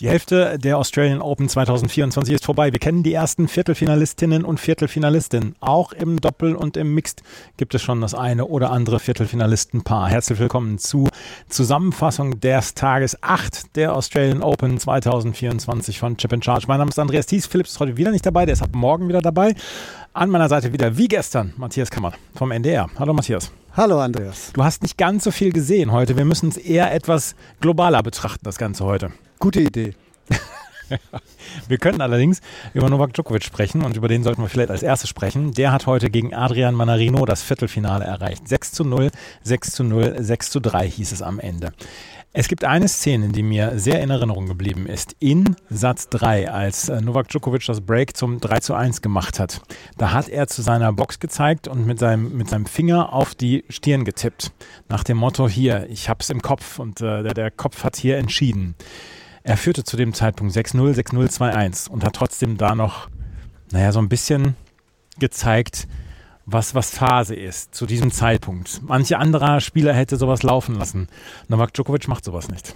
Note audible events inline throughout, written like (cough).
Die Hälfte der Australian Open 2024 ist vorbei. Wir kennen die ersten Viertelfinalistinnen und Viertelfinalisten. Auch im Doppel und im Mixed gibt es schon das eine oder andere Viertelfinalistenpaar. Herzlich willkommen zu Zusammenfassung des Tages 8 der Australian Open 2024 von Chip and Charge. Mein Name ist Andreas Thies. Philipp ist heute wieder nicht dabei. Der ist ab morgen wieder dabei. An meiner Seite wieder wie gestern Matthias Kammer vom NDR. Hallo Matthias. Hallo Andreas. Du hast nicht ganz so viel gesehen heute. Wir müssen es eher etwas globaler betrachten, das Ganze heute. Gute Idee. (laughs) wir können allerdings über Novak Djokovic sprechen und über den sollten wir vielleicht als erstes sprechen. Der hat heute gegen Adrian Manarino das Viertelfinale erreicht. 6 zu 0, 6 zu 0, 6 zu 3 hieß es am Ende. Es gibt eine Szene, die mir sehr in Erinnerung geblieben ist. In Satz 3, als äh, Novak Djokovic das Break zum 3 zu 1 gemacht hat. Da hat er zu seiner Box gezeigt und mit seinem, mit seinem Finger auf die Stirn getippt. Nach dem Motto, hier, ich hab's im Kopf und äh, der, der Kopf hat hier entschieden. Er führte zu dem Zeitpunkt 6-0, 6-0, 2-1 und hat trotzdem da noch, naja, so ein bisschen gezeigt, was, was Phase ist zu diesem Zeitpunkt. Manche anderer Spieler hätte sowas laufen lassen. Novak Djokovic macht sowas nicht.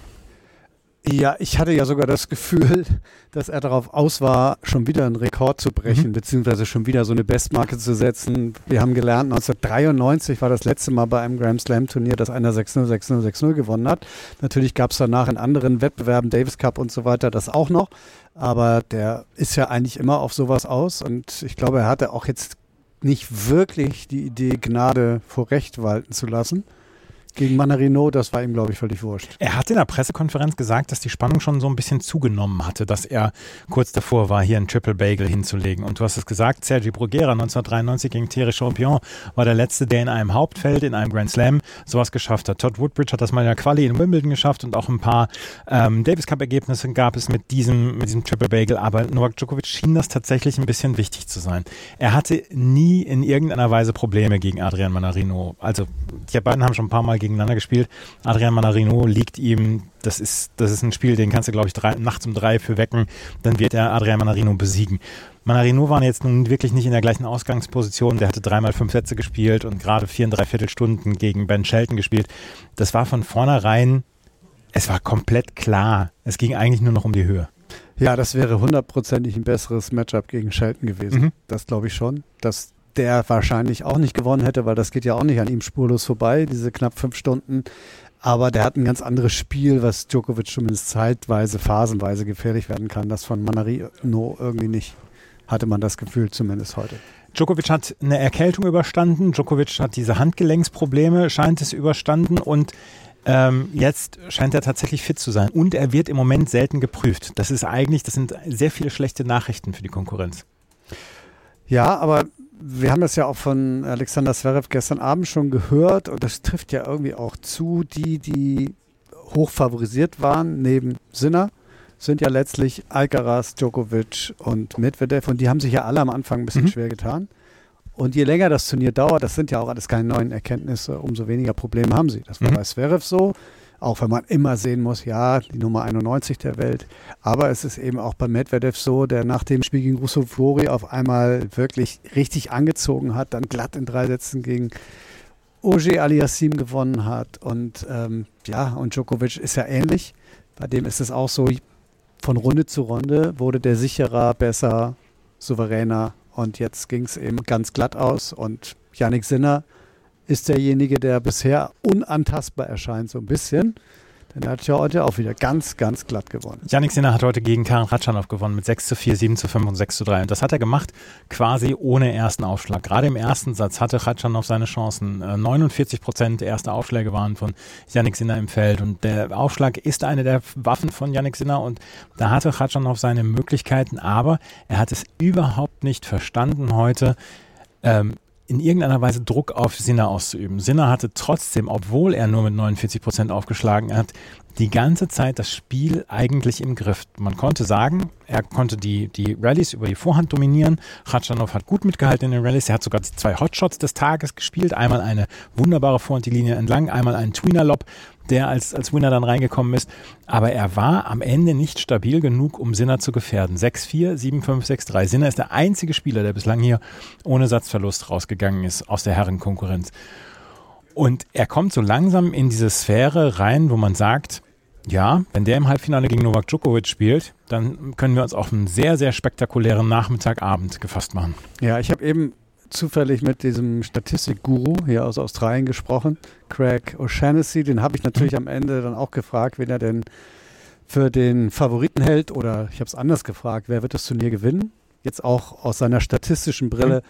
Ja, ich hatte ja sogar das Gefühl, (laughs) dass er darauf aus war, schon wieder einen Rekord zu brechen, mhm. beziehungsweise schon wieder so eine Bestmarke zu setzen. Wir haben gelernt, 1993 war das letzte Mal bei einem Grand Slam Turnier, dass einer 6-0, 6-0, 6-0 gewonnen hat. Natürlich gab es danach in anderen Wettbewerben, Davis Cup und so weiter, das auch noch. Aber der ist ja eigentlich immer auf sowas aus und ich glaube, er hatte auch jetzt nicht wirklich die Idee, Gnade vor Recht walten zu lassen gegen Manarino, das war ihm, glaube ich, völlig wurscht. Er hat in der Pressekonferenz gesagt, dass die Spannung schon so ein bisschen zugenommen hatte, dass er kurz davor war, hier einen Triple Bagel hinzulegen. Und du hast es gesagt, Sergi Bruguera 1993 gegen Thierry Champion war der Letzte, der in einem Hauptfeld, in einem Grand Slam sowas geschafft hat. Todd Woodbridge hat das mal in der Quali in Wimbledon geschafft und auch ein paar ähm, Davis Cup Ergebnisse gab es mit diesem, mit diesem Triple Bagel. Aber Novak Djokovic schien das tatsächlich ein bisschen wichtig zu sein. Er hatte nie in irgendeiner Weise Probleme gegen Adrian Manarino. Also die beiden haben schon ein paar Mal gegeneinander gespielt. Adrian Manarino liegt ihm, das ist, das ist ein Spiel, den kannst du, glaube ich, drei, nachts um drei für wecken, dann wird er Adrian Manarino besiegen. Manarino war jetzt nun wirklich nicht in der gleichen Ausgangsposition. Der hatte dreimal fünf Sätze gespielt und gerade vier und dreiviertel Stunden gegen Ben Shelton gespielt. Das war von vornherein, es war komplett klar. Es ging eigentlich nur noch um die Höhe. Ja, das wäre hundertprozentig ein besseres Matchup gegen Shelton gewesen. Mhm. Das glaube ich schon. Das der wahrscheinlich auch nicht gewonnen hätte, weil das geht ja auch nicht an ihm spurlos vorbei, diese knapp fünf Stunden. Aber der hat ein ganz anderes Spiel, was Djokovic zumindest zeitweise, phasenweise gefährlich werden kann. Das von Manarino irgendwie nicht, hatte man das Gefühl zumindest heute. Djokovic hat eine Erkältung überstanden. Djokovic hat diese Handgelenksprobleme, scheint es überstanden und ähm, jetzt scheint er tatsächlich fit zu sein. Und er wird im Moment selten geprüft. Das ist eigentlich, das sind sehr viele schlechte Nachrichten für die Konkurrenz. Ja, aber wir haben das ja auch von Alexander Zverev gestern Abend schon gehört und das trifft ja irgendwie auch zu. Die, die hoch favorisiert waren, neben Sinner, sind ja letztlich Alcaraz, Djokovic und Medvedev und die haben sich ja alle am Anfang ein bisschen mhm. schwer getan. Und je länger das Turnier dauert, das sind ja auch alles keine neuen Erkenntnisse, umso weniger Probleme haben sie. Das war mhm. bei Zverev so. Auch wenn man immer sehen muss, ja, die Nummer 91 der Welt. Aber es ist eben auch bei Medvedev so, der nach dem Spiel gegen Russo Flori auf einmal wirklich richtig angezogen hat, dann glatt in drei Sätzen gegen Oje Aliassim gewonnen hat. Und ähm, ja, und Djokovic ist ja ähnlich. Bei dem ist es auch so, von Runde zu Runde wurde der sicherer, besser, souveräner. Und jetzt ging es eben ganz glatt aus. Und Yannick Sinner ist derjenige, der bisher unantastbar erscheint, so ein bisschen. Denn er hat ja heute auch wieder ganz, ganz glatt gewonnen. Janik Sinner hat heute gegen Karen Ratschanow gewonnen mit 6 zu 4, 7 zu 5 und 6 zu 3. Und das hat er gemacht quasi ohne ersten Aufschlag. Gerade im ersten Satz hatte Ratschanow seine Chancen. 49 äh, Prozent erste Aufschläge waren von Janik Sinner im Feld. Und der Aufschlag ist eine der Waffen von Janik Sinner. Und da hatte Ratschanow seine Möglichkeiten. Aber er hat es überhaupt nicht verstanden heute, ähm, in irgendeiner Weise Druck auf Sinner auszuüben. Sinner hatte trotzdem, obwohl er nur mit 49 Prozent aufgeschlagen hat, die ganze Zeit das Spiel eigentlich im Griff. Man konnte sagen, er konnte die, die Rallyes über die Vorhand dominieren. Khachanov hat gut mitgehalten in den Rallyes. Er hat sogar zwei Hotshots des Tages gespielt. Einmal eine wunderbare Vorhand die Linie entlang, einmal einen Tweener-Lob, der als, als Winner dann reingekommen ist. Aber er war am Ende nicht stabil genug, um Sinner zu gefährden. 6-4, 7-5, 6-3. Sinner ist der einzige Spieler, der bislang hier ohne Satzverlust rausgegangen ist aus der Herrenkonkurrenz. Und er kommt so langsam in diese Sphäre rein, wo man sagt, ja, wenn der im Halbfinale gegen Novak Djokovic spielt, dann können wir uns auf einen sehr, sehr spektakulären Nachmittagabend gefasst machen. Ja, ich habe eben zufällig mit diesem Statistikguru hier aus Australien gesprochen, Craig O'Shaughnessy. Den habe ich natürlich mhm. am Ende dann auch gefragt, wen er denn für den Favoriten hält. Oder ich habe es anders gefragt, wer wird das Turnier gewinnen? Jetzt auch aus seiner statistischen Brille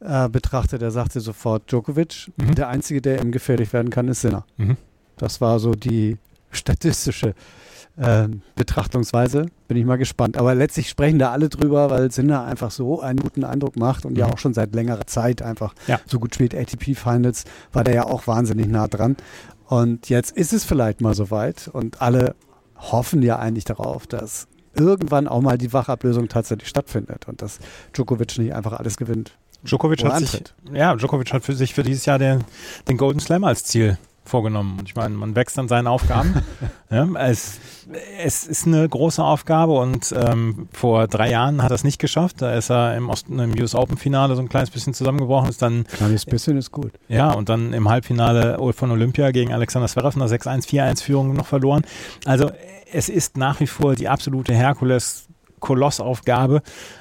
mhm. äh, betrachtet. Er sagte sofort Djokovic. Mhm. Der Einzige, der ihm gefährlich werden kann, ist Sinner. Mhm. Das war so die statistische äh, Betrachtungsweise. Bin ich mal gespannt. Aber letztlich sprechen da alle drüber, weil Sinner einfach so einen guten Eindruck macht und mhm. ja auch schon seit längerer Zeit einfach ja. so gut spielt. ATP Finals war der ja auch wahnsinnig nah dran. Und jetzt ist es vielleicht mal soweit und alle hoffen ja eigentlich darauf, dass irgendwann auch mal die Wachablösung tatsächlich stattfindet und dass Djokovic nicht einfach alles gewinnt. Djokovic hat sich, ja, Djokovic hat für sich für dieses Jahr den, den Golden Slam als Ziel vorgenommen. Ich meine, man wächst an seinen Aufgaben. (laughs) ja, es, es, ist eine große Aufgabe und ähm, vor drei Jahren hat er es nicht geschafft. Da ist er im, Osten, im US Open Finale so ein kleines bisschen zusammengebrochen. Ist dann, kleines bisschen ist gut. Ja, und dann im Halbfinale von Olympia gegen Alexander Zverev in der 6-1, 4-1 Führung noch verloren. Also es ist nach wie vor die absolute Herkules Kolossaufgabe.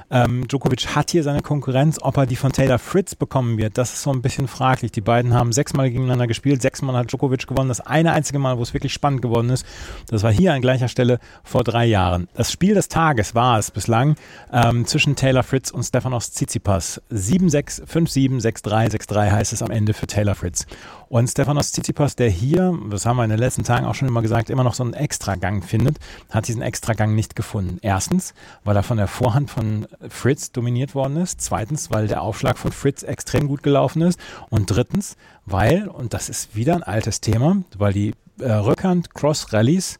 Ähm, Djokovic hat hier seine Konkurrenz. Ob er die von Taylor Fritz bekommen wird, das ist so ein bisschen fraglich. Die beiden haben sechsmal gegeneinander gespielt. Sechsmal hat Djokovic gewonnen. Das eine einzige Mal, wo es wirklich spannend geworden ist, das war hier an gleicher Stelle vor drei Jahren. Das Spiel des Tages war es bislang ähm, zwischen Taylor Fritz und Stefanos Tsitsipas. 7-6, 5-7, 6-3, 6-3 heißt es am Ende für Taylor Fritz. Und Stefanos Tsitsipas, der hier, das haben wir in den letzten Tagen auch schon immer gesagt, immer noch so einen Extragang findet, hat diesen Extragang nicht gefunden. Erstens, weil er von der Vorhand von Fritz dominiert worden ist. Zweitens, weil der Aufschlag von Fritz extrem gut gelaufen ist. Und drittens, weil, und das ist wieder ein altes Thema, weil die äh, Rückhand-Cross-Rallies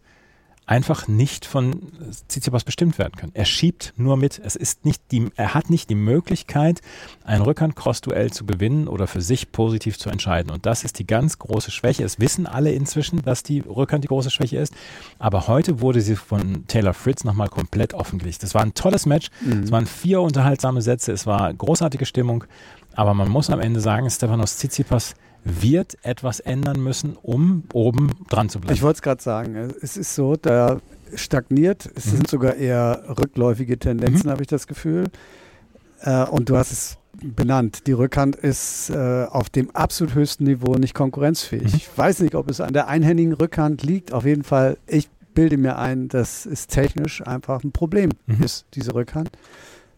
einfach nicht von Tsitsipas bestimmt werden können. Er schiebt nur mit. Es ist nicht die, er hat nicht die Möglichkeit, ein Rückhand-Cross-Duell zu gewinnen oder für sich positiv zu entscheiden. Und das ist die ganz große Schwäche. Es wissen alle inzwischen, dass die Rückhand die große Schwäche ist. Aber heute wurde sie von Taylor Fritz nochmal komplett offengelegt. Das war ein tolles Match. Mhm. Es waren vier unterhaltsame Sätze. Es war großartige Stimmung. Aber man muss am Ende sagen, Stefanos Tsitsipas wird etwas ändern müssen, um oben dran zu bleiben. Ich wollte es gerade sagen. Es ist so, da stagniert. Es mhm. sind sogar eher rückläufige Tendenzen, mhm. habe ich das Gefühl. Äh, und du hast es benannt. Die Rückhand ist äh, auf dem absolut höchsten Niveau nicht konkurrenzfähig. Mhm. Ich weiß nicht, ob es an der einhändigen Rückhand liegt. Auf jeden Fall, ich bilde mir ein, dass es technisch einfach ein Problem mhm. ist, diese Rückhand.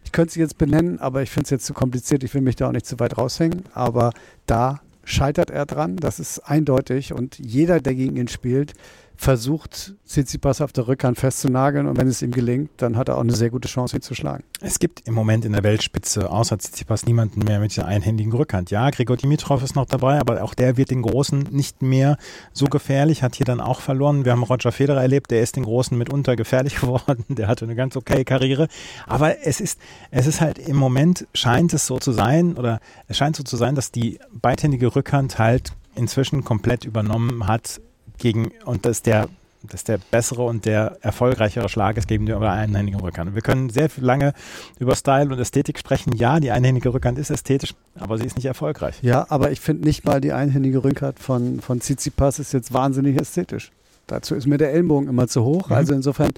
Ich könnte sie jetzt benennen, aber ich finde es jetzt zu kompliziert. Ich will mich da auch nicht zu weit raushängen. Aber da scheitert er dran. Das ist eindeutig. Und jeder, der gegen ihn spielt, versucht, Tsitsipas auf der Rückhand festzunageln und wenn es ihm gelingt, dann hat er auch eine sehr gute Chance, ihn zu schlagen. Es gibt im Moment in der Weltspitze außer Tsitsipas niemanden mehr mit dieser einhändigen Rückhand. Ja, Gregor Dimitrov ist noch dabei, aber auch der wird den Großen nicht mehr so gefährlich, hat hier dann auch verloren. Wir haben Roger Federer erlebt, der ist den Großen mitunter gefährlich (laughs) geworden, der hatte eine ganz okay Karriere, aber es ist, es ist halt im Moment scheint es so zu sein oder es scheint so zu sein, dass die beidhändige Rückhand halt inzwischen komplett übernommen hat gegen, und dass der, dass der bessere und der erfolgreichere Schlag ist gegen die einhändige Rückhand. Wir können sehr lange über Style und Ästhetik sprechen. Ja, die einhändige Rückhand ist ästhetisch, aber sie ist nicht erfolgreich. Ja, aber ich finde nicht mal die einhändige Rückhand von, von Tsitsipas ist jetzt wahnsinnig ästhetisch. Dazu ist mir der Ellenbogen immer zu hoch. Mhm. Also insofern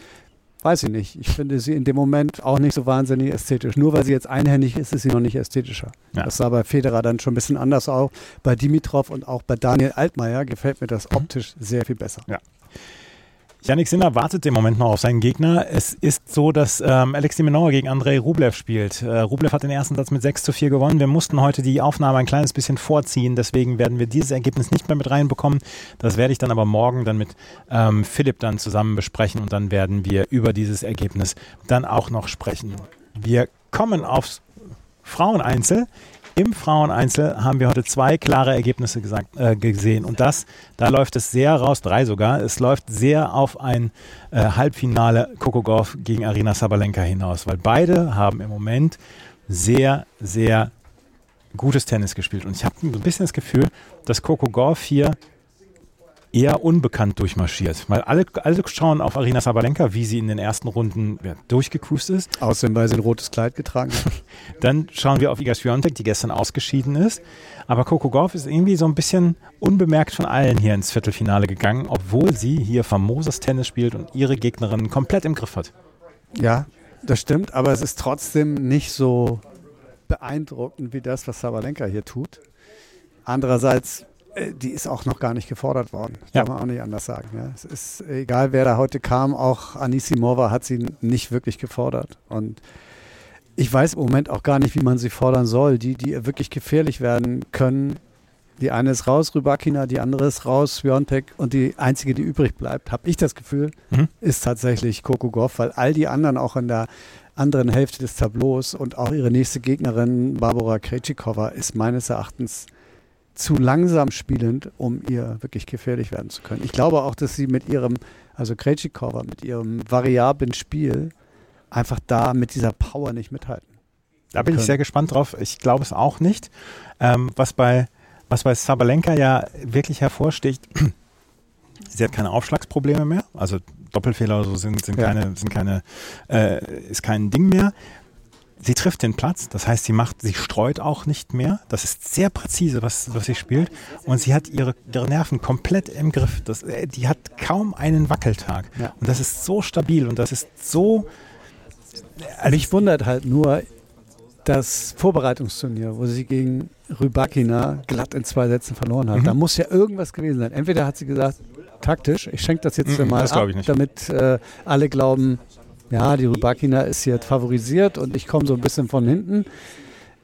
weiß ich nicht. Ich finde sie in dem Moment auch nicht so wahnsinnig ästhetisch. Nur weil sie jetzt einhändig ist, ist sie noch nicht ästhetischer. Ja. Das sah bei Federer dann schon ein bisschen anders aus. Bei Dimitrov und auch bei Daniel Altmaier gefällt mir das optisch sehr viel besser. Ja. Yannick Sinner wartet im Moment noch auf seinen Gegner. Es ist so, dass ähm, Alex de Minaur gegen Andrei Rublev spielt. Äh, Rublev hat den ersten Satz mit 6 zu 4 gewonnen. Wir mussten heute die Aufnahme ein kleines bisschen vorziehen, deswegen werden wir dieses Ergebnis nicht mehr mit reinbekommen. Das werde ich dann aber morgen dann mit ähm, Philipp dann zusammen besprechen und dann werden wir über dieses Ergebnis dann auch noch sprechen. Wir kommen aufs Fraueneinzel. Im Fraueneinzel haben wir heute zwei klare Ergebnisse gesagt, äh, gesehen. Und das, da läuft es sehr raus, drei sogar. Es läuft sehr auf ein äh, Halbfinale Coco Gauff gegen Arina Sabalenka hinaus, weil beide haben im Moment sehr, sehr gutes Tennis gespielt. Und ich habe ein bisschen das Gefühl, dass Coco Gauff hier eher unbekannt durchmarschiert. Weil alle, alle schauen auf Arina Sabalenka, wie sie in den ersten Runden ja, durchgecruised ist. Außerdem, weil sie ein rotes Kleid getragen hat. (laughs) Dann schauen wir auf Iga Swiatek, die gestern ausgeschieden ist. Aber Coco Gauff ist irgendwie so ein bisschen unbemerkt von allen hier ins Viertelfinale gegangen, obwohl sie hier famoses Tennis spielt und ihre Gegnerin komplett im Griff hat. Ja, das stimmt, aber es ist trotzdem nicht so beeindruckend wie das, was Sabalenka hier tut. Andererseits die ist auch noch gar nicht gefordert worden. Ja. Kann man auch nicht anders sagen. Ja. Es ist egal, wer da heute kam, auch Anisimova hat sie nicht wirklich gefordert. Und ich weiß im Moment auch gar nicht, wie man sie fordern soll. Die, die wirklich gefährlich werden können, die eine ist raus, Rybakina, die andere ist raus, Sviontek und die einzige, die übrig bleibt, habe ich das Gefühl, Mhm. ist tatsächlich Coco Goff, weil all die anderen auch in der anderen Hälfte des Tableaus und auch ihre nächste Gegnerin, Barbara Krejcikova, ist meines Erachtens zu langsam spielend, um ihr wirklich gefährlich werden zu können. Ich glaube auch, dass sie mit ihrem, also Krejcikova, mit ihrem variablen Spiel einfach da mit dieser Power nicht mithalten. Da bin ich können. sehr gespannt drauf. Ich glaube es auch nicht. Ähm, was bei was bei Sabalenka ja wirklich hervorsticht, (clears throat) sie hat keine Aufschlagsprobleme mehr. Also Doppelfehler so sind, sind Ja. keine, sind keine, äh, ist kein Ding mehr. Sie trifft den Platz, das heißt, sie macht, sie streut auch nicht mehr. Das ist sehr präzise, was, was sie spielt. Und sie hat ihre, ihre Nerven komplett im Griff. Das, äh, die hat kaum einen Wackeltag. Ja. Und das ist so stabil und das ist so. Mich wundert halt nur das Vorbereitungsturnier, wo sie gegen Rybakina glatt in zwei Sätzen verloren hat. Mhm. Da muss ja irgendwas gewesen sein. Entweder hat sie gesagt, taktisch, ich schenke das jetzt Mhm, mal ab, damit äh, alle glauben, ja, die Rybakina ist hier favorisiert und ich komme so ein bisschen von hinten.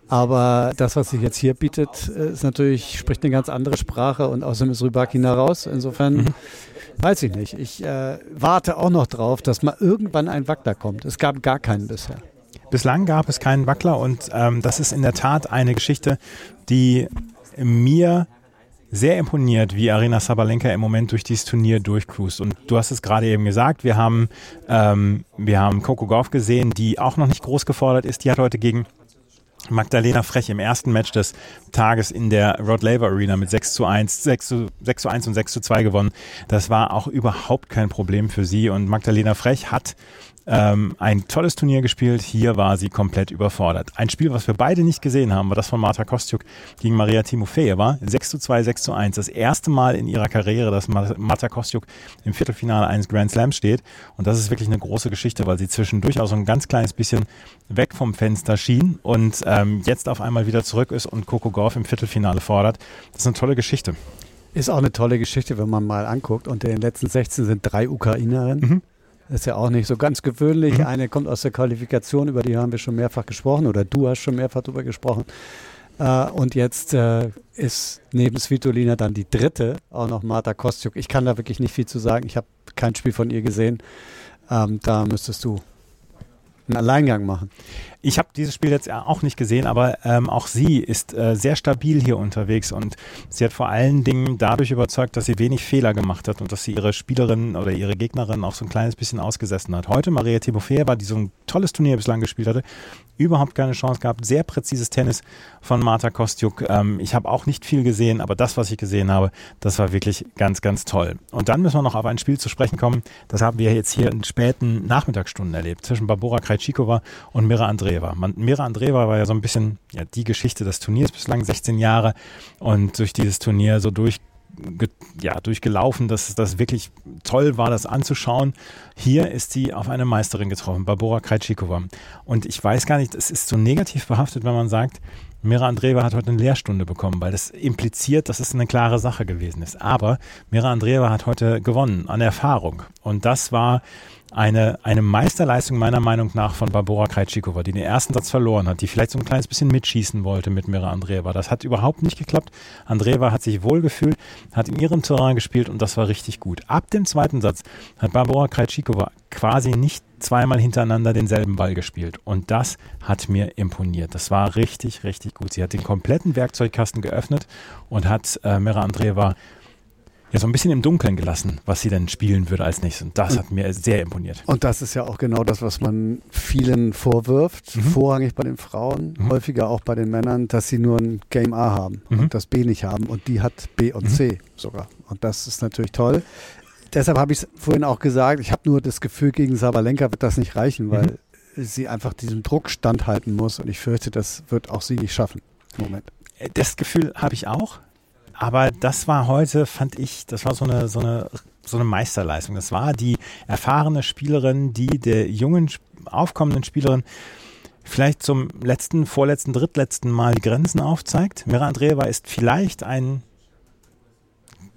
Aber das, was sich jetzt hier bietet, ist natürlich, spricht eine ganz andere Sprache und außerdem ist Rybakina raus. Insofern Mhm. weiß ich nicht. Ich äh, warte auch noch drauf, dass mal irgendwann ein Wackler kommt. Es gab gar keinen bisher. Bislang gab es keinen Wackler und ähm, das ist in der Tat eine Geschichte, die mir sehr imponiert, wie Arena Sabalenka im Moment durch dieses Turnier durchcruist. Und du hast es gerade eben gesagt, wir haben, ähm, wir haben Coco Gauff gesehen, die auch noch nicht groß gefordert ist. Die hat heute gegen Magdalena Frech im ersten Match des Tages in der Rod Laver Arena mit 6 zu 1, 6 zu, 6 zu 1 und 6 zu 2 gewonnen. Das war auch überhaupt kein Problem für sie und Magdalena Frech hat ähm, ein tolles Turnier gespielt. Hier war sie komplett überfordert. Ein Spiel, was wir beide nicht gesehen haben, war das von Marta Kostiuk gegen Maria Timofeeva. 6 zu 2, 6 zu 1. Das erste Mal in ihrer Karriere, dass Ma- Marta Kostiuk im Viertelfinale eines Grand Slams steht. Und das ist wirklich eine große Geschichte, weil sie zwischendurch auch so ein ganz kleines bisschen weg vom Fenster schien und ähm, jetzt auf einmal wieder zurück ist und Coco Gauff im Viertelfinale fordert. Das ist eine tolle Geschichte. Ist auch eine tolle Geschichte, wenn man mal anguckt. Und in den letzten 16 sind drei Ukrainerinnen. Mhm. Ist ja auch nicht so ganz gewöhnlich. Mhm. Eine kommt aus der Qualifikation, über die haben wir schon mehrfach gesprochen oder du hast schon mehrfach darüber gesprochen. Äh, und jetzt äh, ist neben Svitolina dann die dritte, auch noch Marta Kostjuk. Ich kann da wirklich nicht viel zu sagen. Ich habe kein Spiel von ihr gesehen. Ähm, da müsstest du einen Alleingang machen. Ich habe dieses Spiel jetzt auch nicht gesehen, aber ähm, auch sie ist äh, sehr stabil hier unterwegs und sie hat vor allen Dingen dadurch überzeugt, dass sie wenig Fehler gemacht hat und dass sie ihre Spielerin oder ihre Gegnerin auch so ein kleines bisschen ausgesessen hat. Heute Maria Timofeeva, die so ein tolles Turnier bislang gespielt hatte, überhaupt keine Chance gehabt. Sehr präzises Tennis von Marta Kostjuk. Ähm, ich habe auch nicht viel gesehen, aber das, was ich gesehen habe, das war wirklich ganz, ganz toll. Und dann müssen wir noch auf ein Spiel zu sprechen kommen. Das haben wir jetzt hier in späten Nachmittagsstunden erlebt zwischen Barbora Krejcikova und Mira Andreeva. Man, Mira Andreeva war ja so ein bisschen ja, die Geschichte des Turniers bislang, 16 Jahre und durch dieses Turnier so durch ja, durchgelaufen, dass das wirklich toll war, das anzuschauen. Hier ist sie auf eine Meisterin getroffen, Barbora Krejcikova. Und ich weiß gar nicht, es ist so negativ behaftet, wenn man sagt, Mira Andreeva hat heute eine Lehrstunde bekommen, weil das impliziert, dass es eine klare Sache gewesen ist. Aber Mira Andreeva hat heute gewonnen an Erfahrung. Und das war eine, eine Meisterleistung meiner Meinung nach von Barbora Krejcikova, die den ersten Satz verloren hat, die vielleicht so ein kleines bisschen mitschießen wollte mit Mira Andreeva. Das hat überhaupt nicht geklappt. Andreeva hat sich wohlgefühlt, hat in ihrem Terrain gespielt und das war richtig gut. Ab dem zweiten Satz hat Barbora Krejcikova quasi nicht zweimal hintereinander denselben Ball gespielt. Und das hat mir imponiert. Das war richtig, richtig gut. Sie hat den kompletten Werkzeugkasten geöffnet und hat äh, Mira Andreeva ja so ein bisschen im Dunkeln gelassen, was sie denn spielen würde als nächstes. Und das hat mir sehr imponiert. Und das ist ja auch genau das, was man vielen vorwirft, mhm. vorrangig bei den Frauen, mhm. häufiger auch bei den Männern, dass sie nur ein Game A haben mhm. und das B nicht haben. Und die hat B und C mhm. sogar. Und das ist natürlich toll. Deshalb habe ich es vorhin auch gesagt, ich habe nur das Gefühl, gegen Sabalenka wird das nicht reichen, weil mhm. sie einfach diesem Druck standhalten muss. Und ich fürchte, das wird auch sie nicht schaffen im Moment. Das Gefühl habe ich auch. Aber das war heute, fand ich, das war so eine, so eine, so eine Meisterleistung. Das war die erfahrene Spielerin, die der jungen, aufkommenden Spielerin vielleicht zum letzten, vorletzten, drittletzten Mal die Grenzen aufzeigt. Mira Andreeva ist vielleicht ein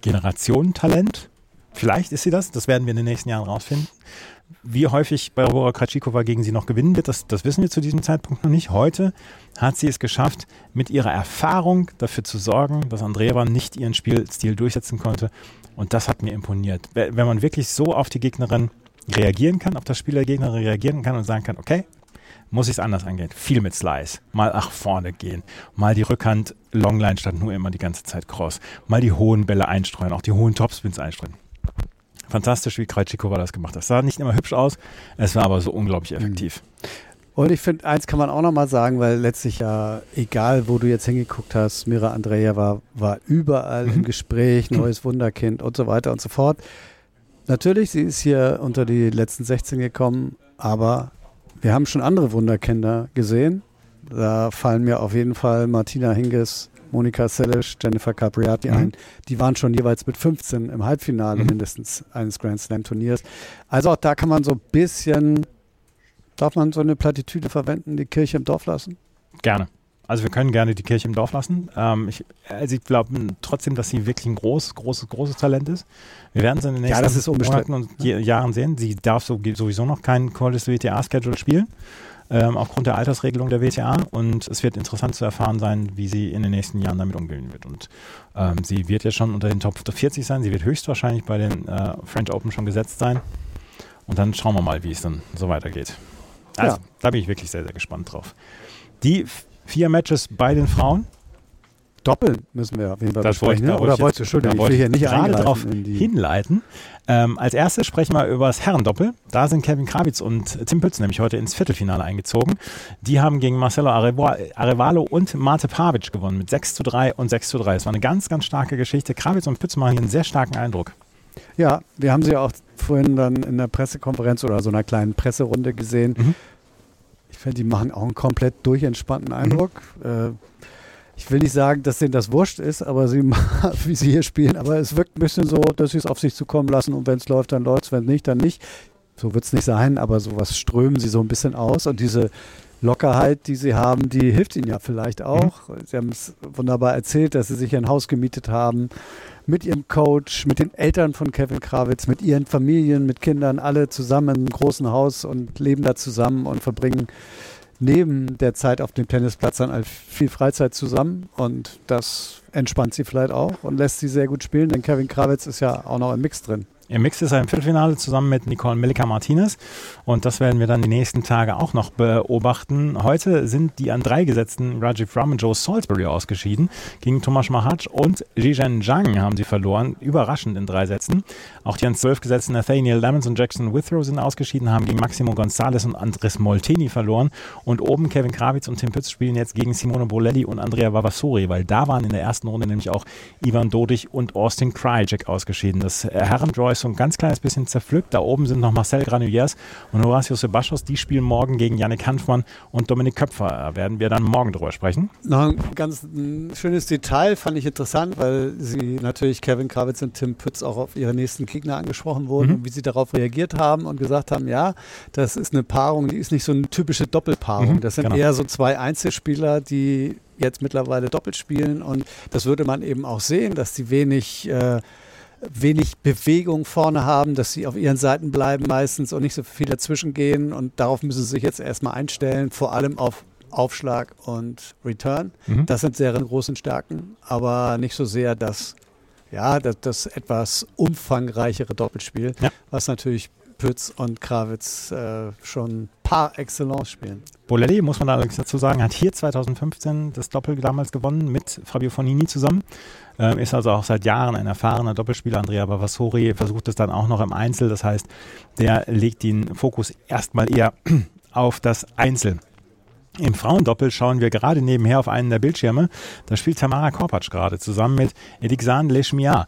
Generationentalent. Vielleicht ist sie das. Das werden wir in den nächsten Jahren rausfinden. Wie häufig Barbara Kratschikova gegen sie noch gewinnen wird, das, das wissen wir zu diesem Zeitpunkt noch nicht. Heute hat sie es geschafft, mit ihrer Erfahrung dafür zu sorgen, dass Andreeva nicht ihren Spielstil durchsetzen konnte. Und das hat mir imponiert. Wenn man wirklich so auf die Gegnerin reagieren kann, auf das Spiel der Gegnerin reagieren kann und sagen kann, okay, muss ich es anders angehen. Viel mit Slice. Mal nach vorne gehen. Mal die Rückhand Longline statt nur immer die ganze Zeit Cross. Mal die hohen Bälle einstreuen, auch die hohen Topspins einstreuen fantastisch, wie Krajcikova das gemacht hat. Es sah nicht immer hübsch aus, es war aber so unglaublich mhm. effektiv. Und ich finde, eins kann man auch nochmal sagen, weil letztlich ja, egal wo du jetzt hingeguckt hast, Mira Andrea war, war überall mhm. im Gespräch, neues Wunderkind und so weiter und so fort. Natürlich, sie ist hier unter die letzten 16 gekommen, aber wir haben schon andere Wunderkinder gesehen. Da fallen mir auf jeden Fall Martina Hingis Monika Seles, Jennifer Capriati mhm. ein. Die waren schon jeweils mit 15 im Halbfinale mhm. mindestens eines Grand Slam Turniers. Also auch da kann man so ein bisschen, darf man so eine Plattitüde verwenden, die Kirche im Dorf lassen? Gerne. Also wir können gerne die Kirche im Dorf lassen. Ähm, ich, also ich glaube trotzdem, dass sie wirklich ein großes, großes, großes Talent ist. Wir werden sie in den nächsten ja, Monaten und Jahren sehen. Sie darf sowieso noch kein Quality WTA-Schedule spielen ähm, aufgrund der Altersregelung der WTA und es wird interessant zu erfahren sein, wie sie in den nächsten Jahren damit umgehen wird. Und ähm, sie wird jetzt schon unter den Top 40 sein, sie wird höchstwahrscheinlich bei den äh, French Open schon gesetzt sein. Und dann schauen wir mal, wie es dann so weitergeht. Also, ja. da bin ich wirklich sehr, sehr gespannt drauf. Die vier Matches bei den Frauen Doppel müssen wir auf jeden Fall das besprechen. Wollte, ne? Oder wolltest du, Entschuldigung, ich will hier nicht gerade darauf hinleiten. Ähm, als erstes sprechen wir über das Herrendoppel. Da sind Kevin Krawitz und Tim Pütz nämlich heute ins Viertelfinale eingezogen. Die haben gegen Marcelo Arevalo und Mate Pavic gewonnen mit 6 zu 3 und 6 zu 3. Es war eine ganz, ganz starke Geschichte. Krawitz und Pütz machen hier einen sehr starken Eindruck. Ja, wir haben sie auch vorhin dann in der Pressekonferenz oder so einer kleinen Presserunde gesehen. Mhm. Ich finde, die machen auch einen komplett durchentspannten Eindruck. Mhm. Äh, ich will nicht sagen, dass denen das wurscht ist, aber sie, (laughs) wie sie hier spielen, aber es wirkt ein bisschen so, dass sie es auf sich zukommen lassen und wenn es läuft, dann läuft es, wenn nicht, dann nicht. So wird es nicht sein, aber sowas strömen sie so ein bisschen aus und diese Lockerheit, die sie haben, die hilft ihnen ja vielleicht mhm. auch. Mhm. Sie haben es wunderbar erzählt, dass sie sich ein Haus gemietet haben mit ihrem Coach, mit den Eltern von Kevin Krawitz, mit ihren Familien, mit Kindern, alle zusammen einem großen Haus und leben da zusammen und verbringen neben der Zeit auf dem Tennisplatz dann halt viel Freizeit zusammen und das entspannt sie vielleicht auch und lässt sie sehr gut spielen, denn Kevin Krawitz ist ja auch noch im Mix drin. Im Mix ist er im Viertelfinale zusammen mit Nicole Melika Martinez und das werden wir dann die nächsten Tage auch noch beobachten. Heute sind die an drei gesetzten Rajiv Ram und Joe Salisbury ausgeschieden. Gegen Tomasz Mahac und Zhizhen Zhang haben sie verloren, überraschend in drei Sätzen. Auch die an zwölf gesetzten Nathaniel Lemons und Jackson Withrow sind ausgeschieden, haben gegen Maximo Gonzalez und Andres Molteni verloren und oben Kevin Krawitz und Tim Pütz spielen jetzt gegen Simone Bolelli und Andrea Vavasori, weil da waren in der ersten Runde nämlich auch Ivan Dodig und Austin Krajicek ausgeschieden. Das Herrendraw ist so ein ganz kleines bisschen zerpflückt. Da oben sind noch Marcel Granulliers und Horacio Sebastos. Die spielen morgen gegen Yannick Hanfmann und Dominik Köpfer. Da werden wir dann morgen drüber sprechen. Noch ein ganz schönes Detail fand ich interessant, weil sie natürlich Kevin Krawitz und Tim Pütz auch auf ihre nächsten Gegner angesprochen wurden mhm. und wie sie darauf reagiert haben und gesagt haben, ja, das ist eine Paarung, die ist nicht so eine typische Doppelpaarung. Mhm, das sind genau. eher so zwei Einzelspieler, die jetzt mittlerweile doppelt spielen und das würde man eben auch sehen, dass die wenig äh, wenig Bewegung vorne haben, dass sie auf ihren Seiten bleiben meistens und nicht so viel dazwischen gehen. Und darauf müssen sie sich jetzt erstmal einstellen, vor allem auf Aufschlag und Return. Mhm. Das sind sehr großen Stärken, aber nicht so sehr das, ja, das, das etwas umfangreichere Doppelspiel, Ja. was natürlich Pütz und Krawitz äh, schon par excellence spielen. Bolelli, muss man allerdings dazu sagen, hat hier 2015 das Doppel damals gewonnen mit Fabio Fonini zusammen. Ähm, ist also auch seit Jahren ein erfahrener Doppelspieler. Andrea Bavassori versucht es dann auch noch im Einzel. Das heißt, der legt den Fokus erstmal eher (clears throat) auf das Einzel. Im Frauendoppel schauen wir gerade nebenher auf einen der Bildschirme. Da spielt Tamara Korpatsch gerade zusammen mit Elixan Leschmia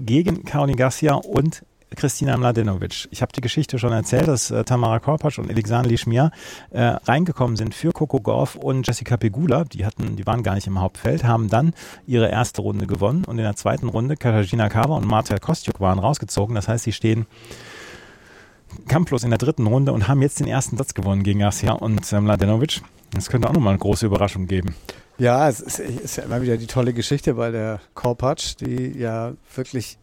gegen Caroline Garcia und Christina Mladenovic. Ich habe die Geschichte schon erzählt, dass äh, Tamara Korpatsch und Elixan Leschmia äh, reingekommen sind für Coco Gauff und Jessica Pegula. Die hatten, die waren gar nicht im Hauptfeld, haben dann ihre erste Runde gewonnen und in der zweiten Runde Katarzyna Kava und Marta Kostjuk waren rausgezogen. Das heißt, sie stehen kampflos in der dritten Runde und haben jetzt den ersten Satz gewonnen gegen Garcia und äh, Mladenovic. Das könnte auch nochmal eine große Überraschung geben. Ja, es ist, ist ja immer wieder die tolle Geschichte bei der Korpatsch, die ja wirklich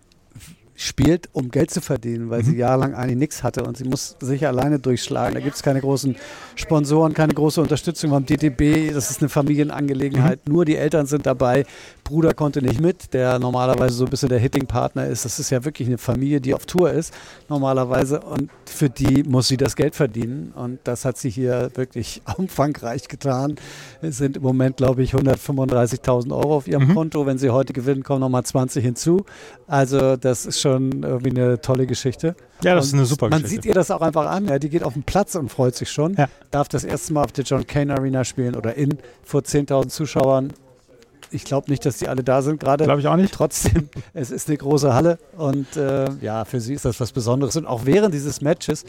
spielt, um Geld zu verdienen, weil sie jahrelang eigentlich nichts hatte und sie muss sich alleine durchschlagen. Da gibt es keine großen Sponsoren, keine große Unterstützung beim DTB. Das ist eine Familienangelegenheit. Nur die Eltern sind dabei. Bruder konnte nicht mit, der normalerweise so ein bisschen der Hitting-Partner ist. Das ist ja wirklich eine Familie, die auf Tour ist, normalerweise. Und für die muss sie das Geld verdienen. Und das hat sie hier wirklich (laughs) umfangreich getan. Es sind im Moment, glaube ich, 135.000 Euro auf ihrem Konto. Wenn sie heute gewinnen, kommen nochmal 20 hinzu. Also das ist schon irgendwie eine tolle Geschichte. Ja, das Und ist eine super Man Geschichte. sieht ihr das auch einfach an. Ja, die geht auf den Platz und freut sich schon. Ja. Darf das erste Mal auf der John Kane Arena spielen oder in vor 10.000 Zuschauern. Ich glaube nicht, dass die alle da sind gerade. Glaube ich auch nicht. Trotzdem, (laughs) es ist eine große Halle und äh, ja, für sie ist das was Besonderes. Und auch während dieses Matches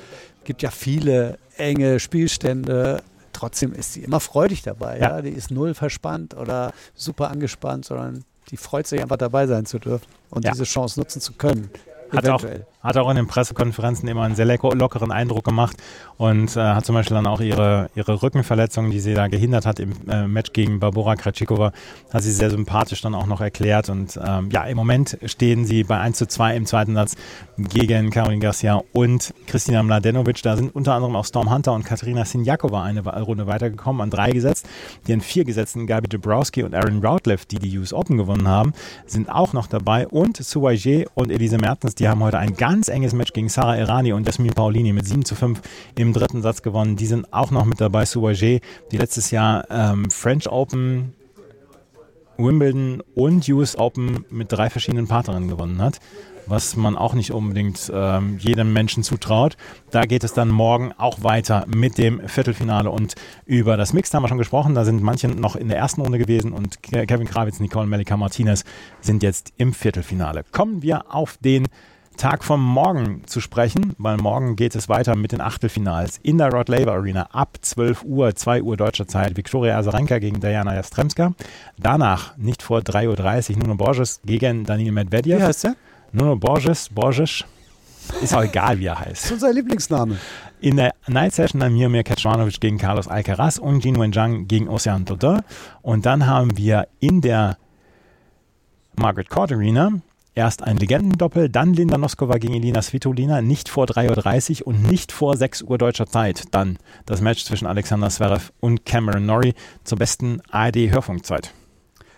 gibt ja viele enge Spielstände. Trotzdem ist sie immer freudig dabei. Ja. Ja. Die ist null verspannt oder super angespannt, sondern die freut sich einfach dabei sein zu dürfen und Ja. diese Chance nutzen zu können. Hat auch, Eventuell. Hat auch in den Pressekonferenzen immer einen sehr lockeren Eindruck gemacht und äh, hat zum Beispiel dann auch ihre, ihre Rückenverletzung, die sie da gehindert hat im äh, Match gegen Barbora Krejcikova, hat sie sehr sympathisch dann auch noch erklärt und ähm, ja, im Moment stehen sie bei 1 zu 2 im zweiten Satz gegen Caroline Garcia und Kristina Mladenovic. Da sind unter anderem auch Storm Hunter und Katerina Sinjakova eine Runde weitergekommen, an drei gesetzt. Die an vier gesetzten Gabi Dabrowski und Aaron Routleff, die die US Open gewonnen haben, sind auch noch dabei und Suwaje und Elise Mertens, die haben heute ein ganz enges Match gegen Sarah Irani und Jasmin Paulini mit 7 zu 5 im dritten Satz gewonnen. Die sind auch noch mit dabei. Suwaje, die letztes Jahr ähm, French Open, Wimbledon und US Open mit drei verschiedenen Partnerinnen gewonnen hat. Was man auch nicht unbedingt ähm, jedem Menschen zutraut. Da geht es dann morgen auch weiter mit dem Viertelfinale. Und über das Mixed haben wir schon gesprochen. Da sind manche noch in der ersten Runde gewesen und Ke- Kevin Krawitz, Nicole Melika Martinez sind jetzt im Viertelfinale. Kommen wir auf den Tag vom Morgen zu sprechen, weil morgen geht es weiter mit den Achtelfinals in der Rod Laver Arena ab 12 Uhr, 2 Uhr deutscher Zeit. Viktoria Azarenka gegen Diana Jastremska. Danach, nicht vor 3.30 Uhr, Nuno Borges gegen Daniil Medvedev. Wie heißt der? Nuno Borges, Borges, ist auch egal, wie er (laughs) heißt. Das ist unser Lieblingsname. In der Night Session dann Miomir Kecmanovic gegen Carlos Alcaraz und Jin Wenjang gegen Ocean Dodin. Und dann haben wir in der Margaret Court Arena erst ein Legendendoppel, dann Linda Noskova gegen Elina Svitolina, nicht vor 3.30 Uhr und nicht vor 6 Uhr deutscher Zeit. Dann das Match zwischen Alexander Zverev und Cameron Norrie zur besten ARD-Hörfunkzeit.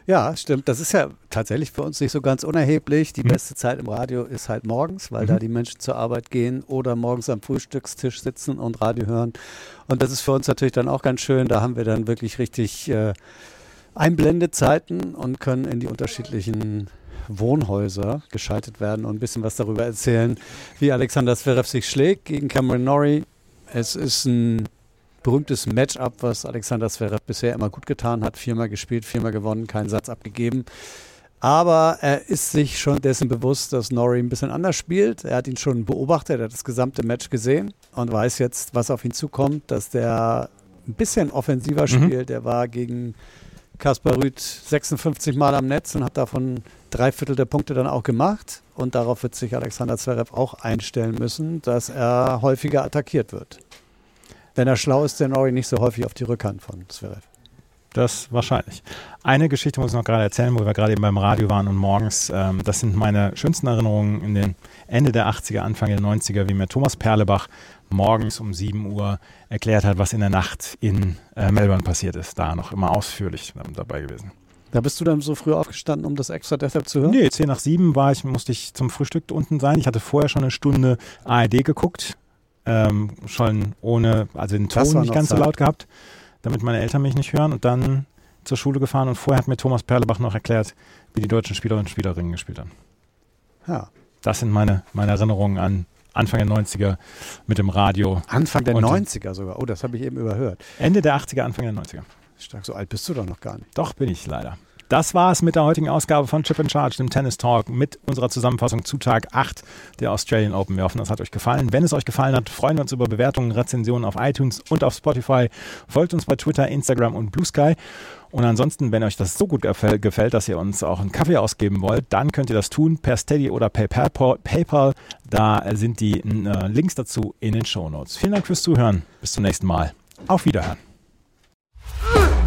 Ja, stimmt. Das ist ja tatsächlich für uns nicht so ganz unerheblich. Die Mhm. beste Zeit im Radio ist halt morgens, weil da die Menschen zur Arbeit gehen oder morgens am Frühstückstisch sitzen und Radio hören. Und das ist für uns natürlich dann auch ganz schön. Da haben wir dann wirklich richtig äh, Einblendezeiten und können in die unterschiedlichen Wohnhäuser geschaltet werden und ein bisschen was darüber erzählen, wie Alexander Zverev sich schlägt gegen Cameron Norrie. Es ist ein berühmtes Matchup, was Alexander Zverev bisher immer gut getan hat. Viermal gespielt, viermal gewonnen, keinen Satz abgegeben. Aber er ist sich schon dessen bewusst, dass Norrie ein bisschen anders spielt. Er hat ihn schon beobachtet, er hat das gesamte Match gesehen und weiß jetzt, was auf ihn zukommt, dass der ein bisschen offensiver spielt. Der war gegen Kaspar Rüth 56 Mal am Netz und hat davon drei Viertel der Punkte dann auch gemacht. Und darauf wird sich Alexander Zverev auch einstellen müssen, dass er häufiger attackiert wird. Wenn er schlau ist, der Norrie nicht so häufig auf die Rückhand von Zverev. Das wahrscheinlich. Eine Geschichte muss ich noch gerade erzählen, wo wir gerade eben beim Radio waren und morgens. Ähm, das sind meine schönsten Erinnerungen in den Ende der 80er, Anfang der 90er, wie mir Thomas Perlebach morgens um 7 Uhr erklärt hat, was in der Nacht in äh, Melbourne passiert ist. Da noch immer ausführlich dabei gewesen. Da bist du dann so früh aufgestanden, um das extra deshalb zu hören? Nee, 10 nach 7 war ich, musste ich zum Frühstück unten sein. Ich hatte vorher schon eine Stunde ARD geguckt. Ähm, schon ohne, also den Ton nicht ganz Zeit. so laut gehabt, damit meine Eltern mich nicht hören und dann zur Schule gefahren und vorher hat mir Thomas Perlebach noch erklärt, wie die deutschen Spielerinnen und Spielerinnen gespielt haben. Ja. Das sind meine, meine Erinnerungen an Anfang der 90er mit dem Radio. Anfang der 90er sogar. Oh, das habe ich eben überhört. Ende der 80er, Anfang der 90er. Stark, so alt bist du doch noch gar nicht. Doch, bin ich leider. Das war es mit der heutigen Ausgabe von Chip in Charge, dem Tennis Talk, mit unserer Zusammenfassung zu Tag 8 der Australian Open. Wir hoffen, das hat euch gefallen. Wenn es euch gefallen hat, freuen wir uns über Bewertungen, Rezensionen auf iTunes und auf Spotify. Folgt uns bei Twitter, Instagram und Blue Sky. Und ansonsten, wenn euch das so gut gefällt, dass ihr uns auch einen Kaffee ausgeben wollt, dann könnt ihr das tun per Steady oder PayPal. PayPal da sind die äh, Links dazu in den Show Notes. Vielen Dank fürs Zuhören. Bis zum nächsten Mal. Auf Wiederhören.